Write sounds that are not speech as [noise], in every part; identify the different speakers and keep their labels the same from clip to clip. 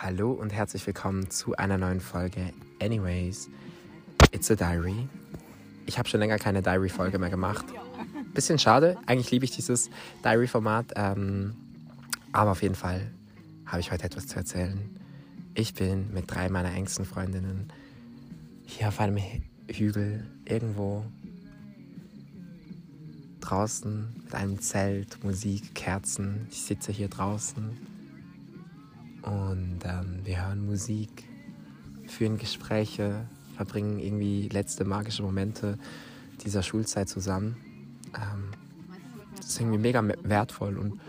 Speaker 1: Hallo und herzlich willkommen zu einer neuen Folge. Anyways, it's a diary. Ich habe schon länger keine Diary-Folge mehr gemacht. Bisschen schade, eigentlich liebe ich dieses Diary-Format. Ähm, aber auf jeden Fall habe ich heute etwas zu erzählen. Ich bin mit drei meiner engsten Freundinnen hier auf einem Hügel irgendwo draußen mit einem Zelt, Musik, Kerzen. Ich sitze hier draußen und ähm, wir hören Musik, führen Gespräche, verbringen irgendwie letzte magische Momente dieser Schulzeit zusammen. Ähm, das ist irgendwie mega wertvoll und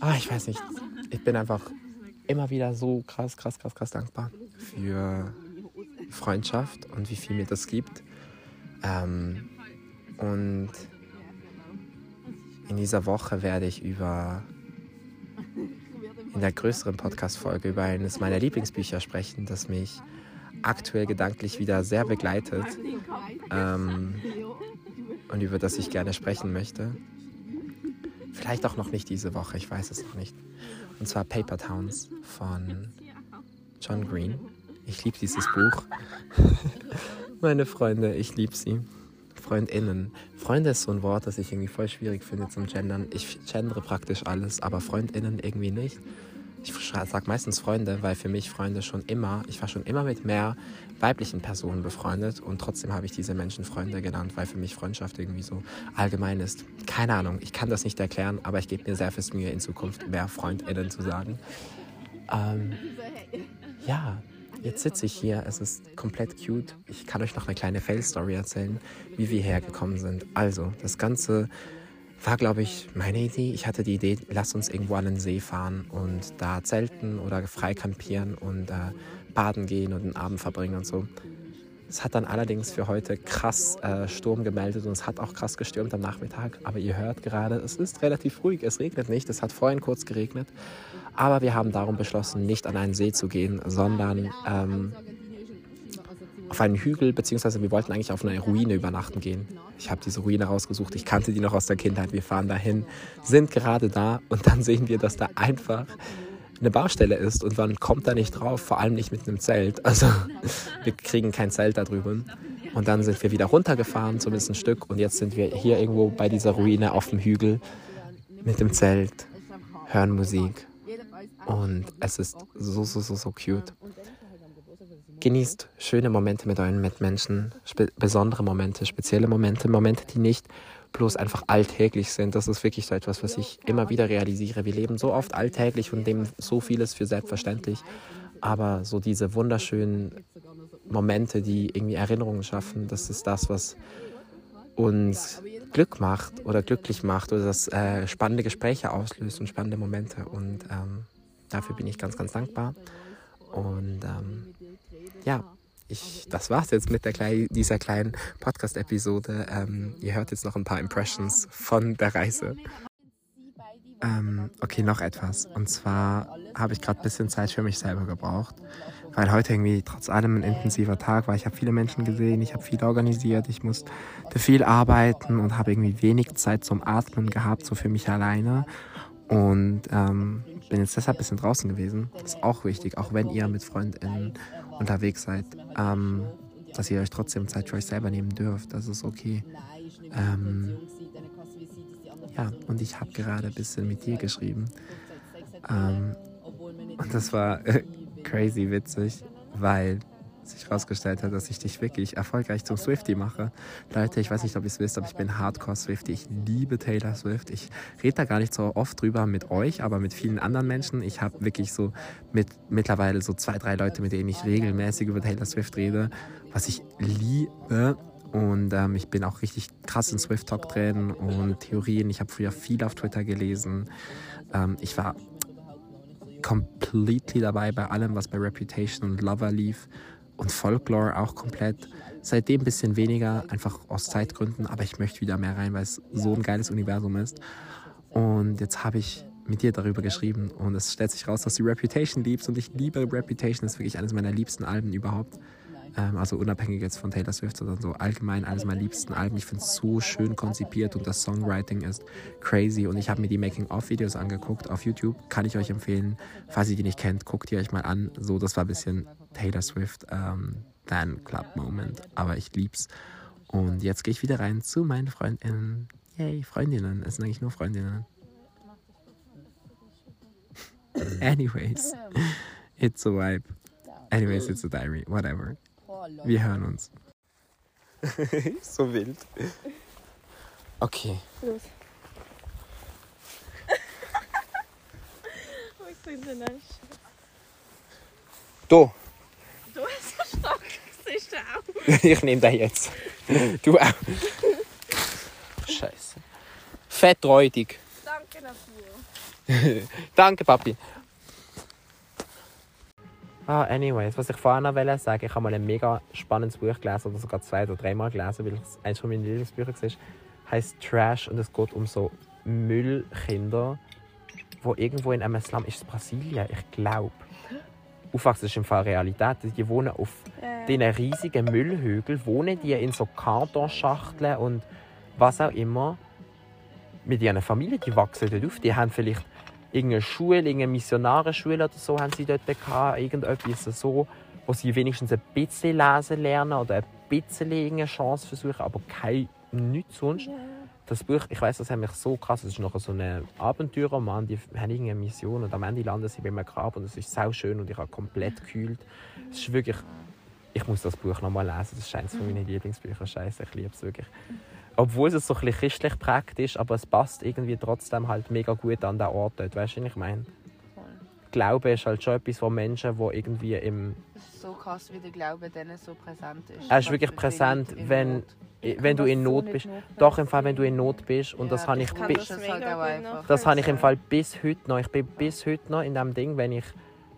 Speaker 1: ah, ich weiß nicht, ich bin einfach immer wieder so krass, krass, krass, krass dankbar für Freundschaft und wie viel mir das gibt. Ähm, und in dieser Woche werde ich über in der größeren Podcast-Folge über eines meiner Lieblingsbücher sprechen, das mich aktuell gedanklich wieder sehr begleitet ähm, und über das ich gerne sprechen möchte. Vielleicht auch noch nicht diese Woche, ich weiß es noch nicht. Und zwar Paper Towns von John Green. Ich liebe dieses Buch. [laughs] Meine Freunde, ich liebe sie. FreundInnen. Freunde ist so ein Wort, das ich irgendwie voll schwierig finde zum Gendern. Ich gendere praktisch alles, aber FreundInnen irgendwie nicht. Ich sage meistens Freunde, weil für mich Freunde schon immer, ich war schon immer mit mehr weiblichen Personen befreundet und trotzdem habe ich diese Menschen Freunde genannt, weil für mich Freundschaft irgendwie so allgemein ist. Keine Ahnung, ich kann das nicht erklären, aber ich gebe mir sehr viel Mühe, in Zukunft mehr FreundInnen zu sagen. Ähm, ja, Jetzt sitze ich hier, es ist komplett cute. Ich kann euch noch eine kleine Fail-Story erzählen, wie wir hergekommen sind. Also, das Ganze war, glaube ich, meine Idee. Ich hatte die Idee, lass uns irgendwo an den See fahren und da zelten oder frei campieren und äh, baden gehen und den Abend verbringen und so. Es hat dann allerdings für heute krass äh, Sturm gemeldet und es hat auch krass gestürmt am Nachmittag. Aber ihr hört gerade, es ist relativ ruhig, es regnet nicht. Es hat vorhin kurz geregnet. Aber wir haben darum beschlossen, nicht an einen See zu gehen, sondern ähm, auf einen Hügel, beziehungsweise wir wollten eigentlich auf eine Ruine übernachten gehen. Ich habe diese Ruine rausgesucht, ich kannte die noch aus der Kindheit. Wir fahren dahin, sind gerade da und dann sehen wir, dass da einfach eine Baustelle ist und man kommt da nicht drauf, vor allem nicht mit einem Zelt. Also [laughs] wir kriegen kein Zelt da drüben. Und dann sind wir wieder runtergefahren, zumindest ein Stück. Und jetzt sind wir hier irgendwo bei dieser Ruine auf dem Hügel mit dem Zelt, hören Musik. Und es ist so, so, so, so cute. Genießt schöne Momente mit euren Mitmenschen, besondere Momente, spezielle Momente, Momente, die nicht bloß einfach alltäglich sind. Das ist wirklich so etwas, was ich immer wieder realisiere. Wir leben so oft alltäglich und nehmen so vieles für selbstverständlich. Aber so diese wunderschönen Momente, die irgendwie Erinnerungen schaffen, das ist das, was uns Glück macht oder glücklich macht oder das äh, spannende Gespräche auslöst und spannende Momente. Und ähm, dafür bin ich ganz, ganz dankbar. Und ähm, ja, ich, das war's jetzt mit der dieser kleinen Podcast-Episode. Ähm, ihr hört jetzt noch ein paar Impressions von der Reise. Ähm, okay, noch etwas. Und zwar habe ich gerade ein bisschen Zeit für mich selber gebraucht, weil heute irgendwie trotz allem ein intensiver Tag war. Ich habe viele Menschen gesehen, ich habe viel organisiert, ich musste viel arbeiten und habe irgendwie wenig Zeit zum Atmen gehabt, so für mich alleine. Und ähm, bin jetzt deshalb ein bisschen draußen gewesen. Das ist auch wichtig, auch wenn ihr mit FreundInnen unterwegs seid, ähm, dass ihr euch trotzdem Zeit für euch selber nehmen dürft. Das ist okay. Ähm, ja, und ich habe gerade ein bisschen mit dir geschrieben. Ähm, und das war [laughs] crazy witzig, weil sich herausgestellt hat, dass ich dich wirklich erfolgreich zum Swifty mache. Leute, ich weiß nicht, ob ihr es wisst, aber ich bin Hardcore Swifty. Ich liebe Taylor Swift. Ich rede da gar nicht so oft drüber mit euch, aber mit vielen anderen Menschen. Ich habe wirklich so mit mittlerweile so zwei, drei Leute, mit denen ich regelmäßig über Taylor Swift rede, was ich liebe. Und ähm, ich bin auch richtig krass in Swift Talk drin und Theorien. Ich habe früher viel auf Twitter gelesen. Ähm, ich war completely dabei bei allem, was bei Reputation und Lover lief und Folklore auch komplett. Seitdem ein bisschen weniger, einfach aus Zeitgründen, aber ich möchte wieder mehr rein, weil es so ein geiles Universum ist. Und jetzt habe ich mit dir darüber geschrieben und es stellt sich raus, dass du Reputation liebst und ich liebe Reputation, das ist wirklich eines meiner liebsten Alben überhaupt. Ähm, also unabhängig jetzt von Taylor Swift, sondern so allgemein eines meiner liebsten Alben. Ich finde es so schön konzipiert und das Songwriting ist crazy. Und ich habe mir die Making-of-Videos angeguckt auf YouTube. Kann ich euch empfehlen. Falls ihr die nicht kennt, guckt die euch mal an. So, das war ein bisschen Taylor Swift ähm, Fan Club Moment. Aber ich lieb's. Und jetzt gehe ich wieder rein zu meinen Freundinnen. Yay, Freundinnen. Es sind eigentlich nur Freundinnen. [laughs] Anyways, it's a vibe. Anyways, it's a diary. Whatever. Wir hören uns. [laughs] so wild. Okay.
Speaker 2: Los. [laughs] Wo sind denn das?
Speaker 1: Du,
Speaker 2: Du hast einen Stock, siehst du auch. [laughs]
Speaker 1: ich nehme den jetzt. Du auch. Scheiße. Fetträudig.
Speaker 2: Danke dafür. [laughs]
Speaker 1: Danke, Papi. Ah, anyways, was ich vorhin noch wollte sagen, ich habe mal ein mega spannendes Buch gelesen, oder sogar zwei oder dreimal gelesen, weil es eines von meinen Lieblingsbüchern war. heißt Trash und es geht um so Müllkinder, wo irgendwo in einem Slum, ist es Brasilien, ich glaube. Aufwachsen ist im Fall Realität. Die wohnen auf
Speaker 2: Äh,
Speaker 1: diesen riesigen Müllhügeln, wohnen die in so Kartonschachteln und was auch immer. Mit ihren Familien, die wachsen dort auf. Die haben vielleicht irgendeine Schule, irgendeine Missionarenschule oder so haben sie dort gehabt, irgendetwas so, wo sie wenigstens ein bisschen lesen lernen oder ein bisschen irgendeine Chance versuchen, aber kein nichts sonst. Das Buch, ich weiß, das hat mich so krass. Es ist noch so ein Abenteuerroman, die haben irgendeine Mission und am Ende landen sie bei einem Grab und es ist sau schön und ich habe komplett gekühlt. Es ist wirklich, ich muss das Buch nochmal lesen. Das ist eines von meinen Lieblingsbüchern. Scheiße, ich liebe es wirklich. Obwohl es so ein bisschen christlich prägt ist, aber es passt irgendwie trotzdem halt mega gut an den Ort dort. Weißt du, was ich meine? Glaube ist halt schon etwas, wo Menschen, die irgendwie im
Speaker 3: Das ist so krass, wie der Glaube denen so präsent ist.
Speaker 1: Er ist wirklich präsent, wenn, wenn du in Not bist. Doch, im Fall, wenn du in Not bist. Und das
Speaker 3: Ja,
Speaker 1: habe ich,
Speaker 3: ich
Speaker 2: kann
Speaker 1: bi-
Speaker 2: das
Speaker 3: das
Speaker 2: mega
Speaker 3: halt
Speaker 1: das habe ich im. Fall bis heute noch. Ich bin bis heute noch in dem Ding, wenn ich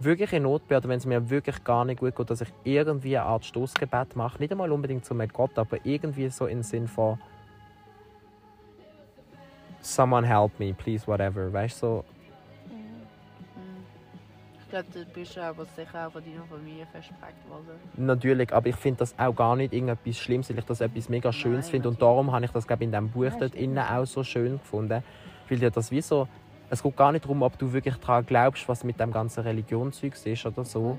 Speaker 1: wirklich in Not bin oder wenn es mir wirklich gar nicht gut geht, dass ich irgendwie eine Art Stoßgebet mache. Nicht einmal unbedingt zu einem Gott, aber irgendwie so im Sinn von Someone help me, please, whatever. Weißt du, so,
Speaker 3: Ich glaube, du bist aber sicher auch von deiner Familie verspreckt worden.
Speaker 1: Natürlich, aber ich finde das auch gar nicht irgendetwas Schlimmes, weil ich das etwas mega Schönes finde. Und darum habe ich das glaube ich, in diesem Buch dort innen auch so schön gefunden. Weil dir das wie so, es geht gar nicht darum, ob du wirklich daran glaubst, was mit dem ganzen Religionszeug ist oder so.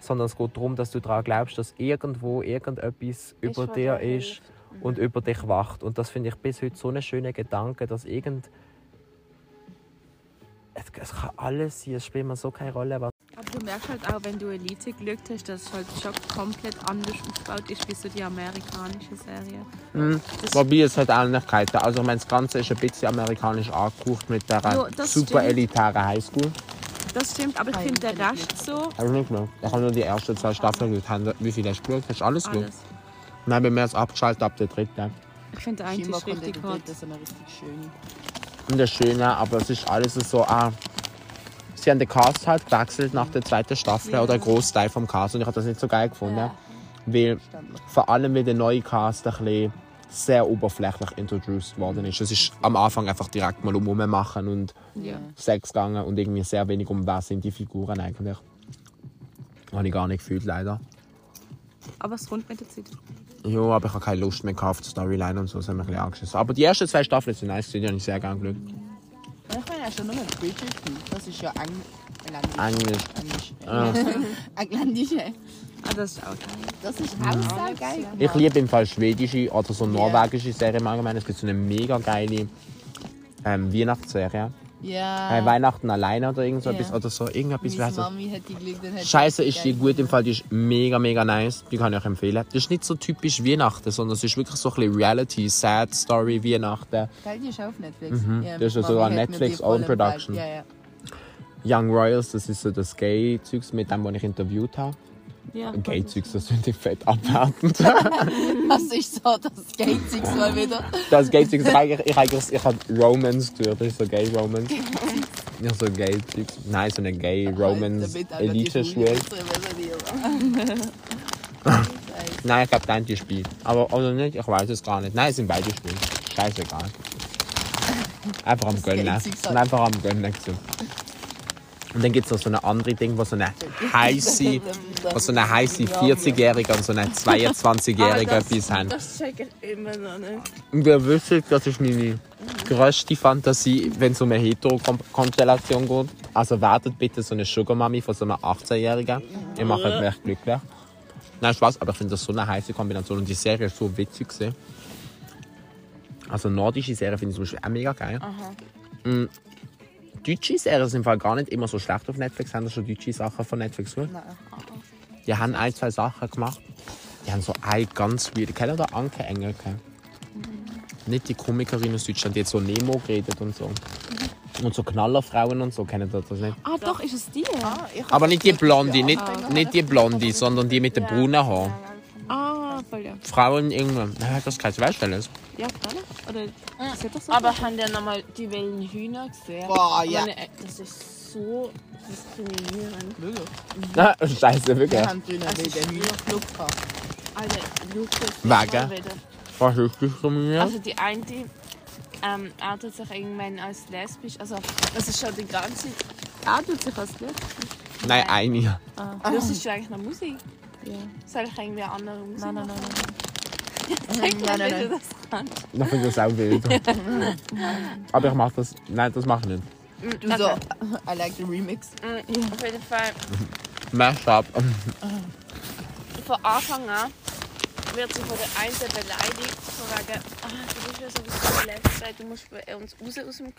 Speaker 1: Sondern es geht darum, dass du daran glaubst, dass irgendwo irgendetwas über dir ist
Speaker 2: hilft.
Speaker 1: und über dich wacht. Und das finde ich bis heute so einen schönen Gedanke, dass irgend... Es, es kann alles sein, es spielt mir so keine Rolle, was
Speaker 4: merkst halt auch, wenn du Elite geschaut hast, dass es halt schon komplett anders aufgebaut ist wie so die amerikanische Serie.
Speaker 1: Mhm.
Speaker 4: Das-
Speaker 1: Wobei es hat Ähnlichkeiten. Also ich meine, das Ganze ist ein bisschen amerikanisch angehaucht mit der
Speaker 4: Ja, das
Speaker 1: super
Speaker 4: stimmt.
Speaker 1: elitären Highschool.
Speaker 4: Das stimmt, aber ich finde
Speaker 3: ich
Speaker 4: Rest so
Speaker 1: Habe ich nicht mehr. Ich habe nur die ersten zwei Staffeln geschaut. Wie viele hast du geschaut? Hast du alles geschaut?
Speaker 4: alles.
Speaker 1: Nein, bei mir ist abgeschaltet ab der dritten.
Speaker 4: Ich finde ist
Speaker 3: in
Speaker 4: richtig hart.
Speaker 3: dritten so eine richtig schöne.
Speaker 1: Und das Schöne, aber es ist alles so... Ah, sie haben den Cast halt gewechselt nach der zweiten Staffel
Speaker 4: Ja.
Speaker 1: oder ein Großteil vom Cast und ich habe das nicht so geil gefunden.
Speaker 3: Ja.
Speaker 1: Weil vor allem, weil der neue Cast ein bisschen sehr oberflächlich introduced worden ist. Es ist am Anfang einfach direkt mal um machen und
Speaker 4: Ja.
Speaker 1: Sex gegangen und irgendwie sehr wenig um wer sind die Figuren eigentlich. Habe ich gar nicht gefühlt, leider.
Speaker 4: Aber es kommt mit der Zeit.
Speaker 1: Ja, aber ich habe keine Lust mehr gehabt auf die Storyline und so, hat mich ein bisschen angeschissen. Aber die ersten zwei Staffeln sind nice, die habe ich sehr gerne geschaut.
Speaker 3: Ja, schon nur mit Bridgerton. Das ist ja Eng
Speaker 1: Englisch.
Speaker 3: Englisch.
Speaker 1: Ah. [laughs]
Speaker 3: Engländische.
Speaker 4: Ah, das ist auch geil.
Speaker 3: Das ist auch sehr geil.
Speaker 1: Ich liebe im Fall schwedische oder so norwegische Serien im Allgemeinen. Es gibt so eine mega geile ähm, Weihnachtsserie.
Speaker 3: Ja.
Speaker 1: Äh, Weihnachten alleine oder irgend so
Speaker 3: Ja.
Speaker 1: oder so. Irgendetwas, wie heißt?
Speaker 3: Mami hat die geliebt hat
Speaker 1: Scheiße ist die gut im Fall, die ist mega, mega nice. Die kann ich euch empfehlen. Das ist nicht so typisch Weihnachten, sondern es ist wirklich so ein bisschen Reality, Sad Story, Weihnachten.
Speaker 3: Geil, die ist auf Netflix.
Speaker 1: Mhm.
Speaker 3: Ja,
Speaker 1: Das ist
Speaker 3: Mami
Speaker 1: sogar Netflix Own Production.
Speaker 3: Ja, ja.
Speaker 1: Young Royals, das ist so das Gay-Zeugs, mit dem, was ich interviewt habe.
Speaker 4: Ja.
Speaker 1: Gay-Zeugs, das finde ich fett abwertend. [laughs]
Speaker 3: Das ist so das Geizig mal wieder.
Speaker 1: das Gay-Zeugs, ich, eigentlich- ich, eigentlich- ich habe Romance gehört, das ist so Gay-Romance. Ja, so Gay-Zeugs. Nein, so eine Gay-Romance-Elite-Schule. [laughs] Nein, ich glaube, der die spielt. Aber oder nicht, ich weiß es gar nicht. Nein, es sind beide Spiele. Scheißegal. Einfach am Gönnen. einfach am Gönnen. Und dann gibt es noch so eine andere Ding, wo so eine heiße, [laughs] wo so eine heiße 40-Jährige und so eine 22-Jährige
Speaker 2: Ah, das-
Speaker 1: etwas haben.
Speaker 2: Das check ich immer noch nicht.
Speaker 1: Und ihr wisst, das ist meine grösste Fantasie, wenn es um eine Hetero-Konstellation geht. Also werdet bitte so eine Sugar Mami von so einer 18-Jährigen. Ihr macht mich echt glücklich. Nein, Spaß, aber ich finde das so eine heiße Kombination und die Serie ist so witzig. gewesen. Also nordische Serie finde ich zum Beispiel auch mega geil. Mm, Deutsche Serien sind im Fall gar nicht immer so schlecht auf Netflix. Haben da schon deutsche Sachen von Netflix geschaut?
Speaker 3: Nein.
Speaker 1: Die haben ein, zwei Sachen gemacht. Die haben so ein ganz weird. Kennt ihr da Anke Engelke? Nicht die Komikerin aus Deutschland, die hat so Nemo geredet und so. Und so Knallerfrauen und so, kennt ihr das nicht?
Speaker 4: Ah, doch, ist es die?
Speaker 3: Ah,
Speaker 1: Aber nicht die
Speaker 3: ja
Speaker 1: nicht,
Speaker 3: angefangen.
Speaker 1: nicht die Blonde, sondern die mit den braunen Haaren.
Speaker 4: Ah, voll ja.
Speaker 1: Frauen irgendwann. Das kann ich weißt du das?
Speaker 4: Ja, klar. Oder ist ja doch so?
Speaker 2: Aber haben die nochmal die wilden Hühner gesehen?
Speaker 3: Boah, ja.
Speaker 2: Meine, Das ist so diskriminierend.
Speaker 3: Wirklich?
Speaker 1: Na, scheiße, wirklich.
Speaker 3: Wir haben früher wegen Hühnerflug gehabt.
Speaker 2: Alter, Lukas. Wieder.
Speaker 1: Was ist diskriminiert?
Speaker 2: Also die eine ähm, outet sich irgendwann als lesbisch. Also das ist schon die ganze...
Speaker 4: Ah, tut sich als Lied.
Speaker 1: Nein, eine.
Speaker 2: Das ist ja eigentlich noch Musik.
Speaker 4: Ja.
Speaker 2: Soll ich irgendwie eine andere Musik
Speaker 4: Nein, nein, nein, nein.
Speaker 2: Zeig mal,
Speaker 3: Nein, nein, nein.
Speaker 2: das kannst.
Speaker 1: Ich finde das auch wild. Aber ich mache das. Nein, das mache ich nicht.
Speaker 3: Du so, I like the remix.
Speaker 2: Mm, Auf jeden Fall,
Speaker 1: Mashup.
Speaker 2: von Anfang an wird sie von der einen beleidigt, von wegen, ah, du bist ja sowieso eine Lesbe, du musst bei uns raus aus dem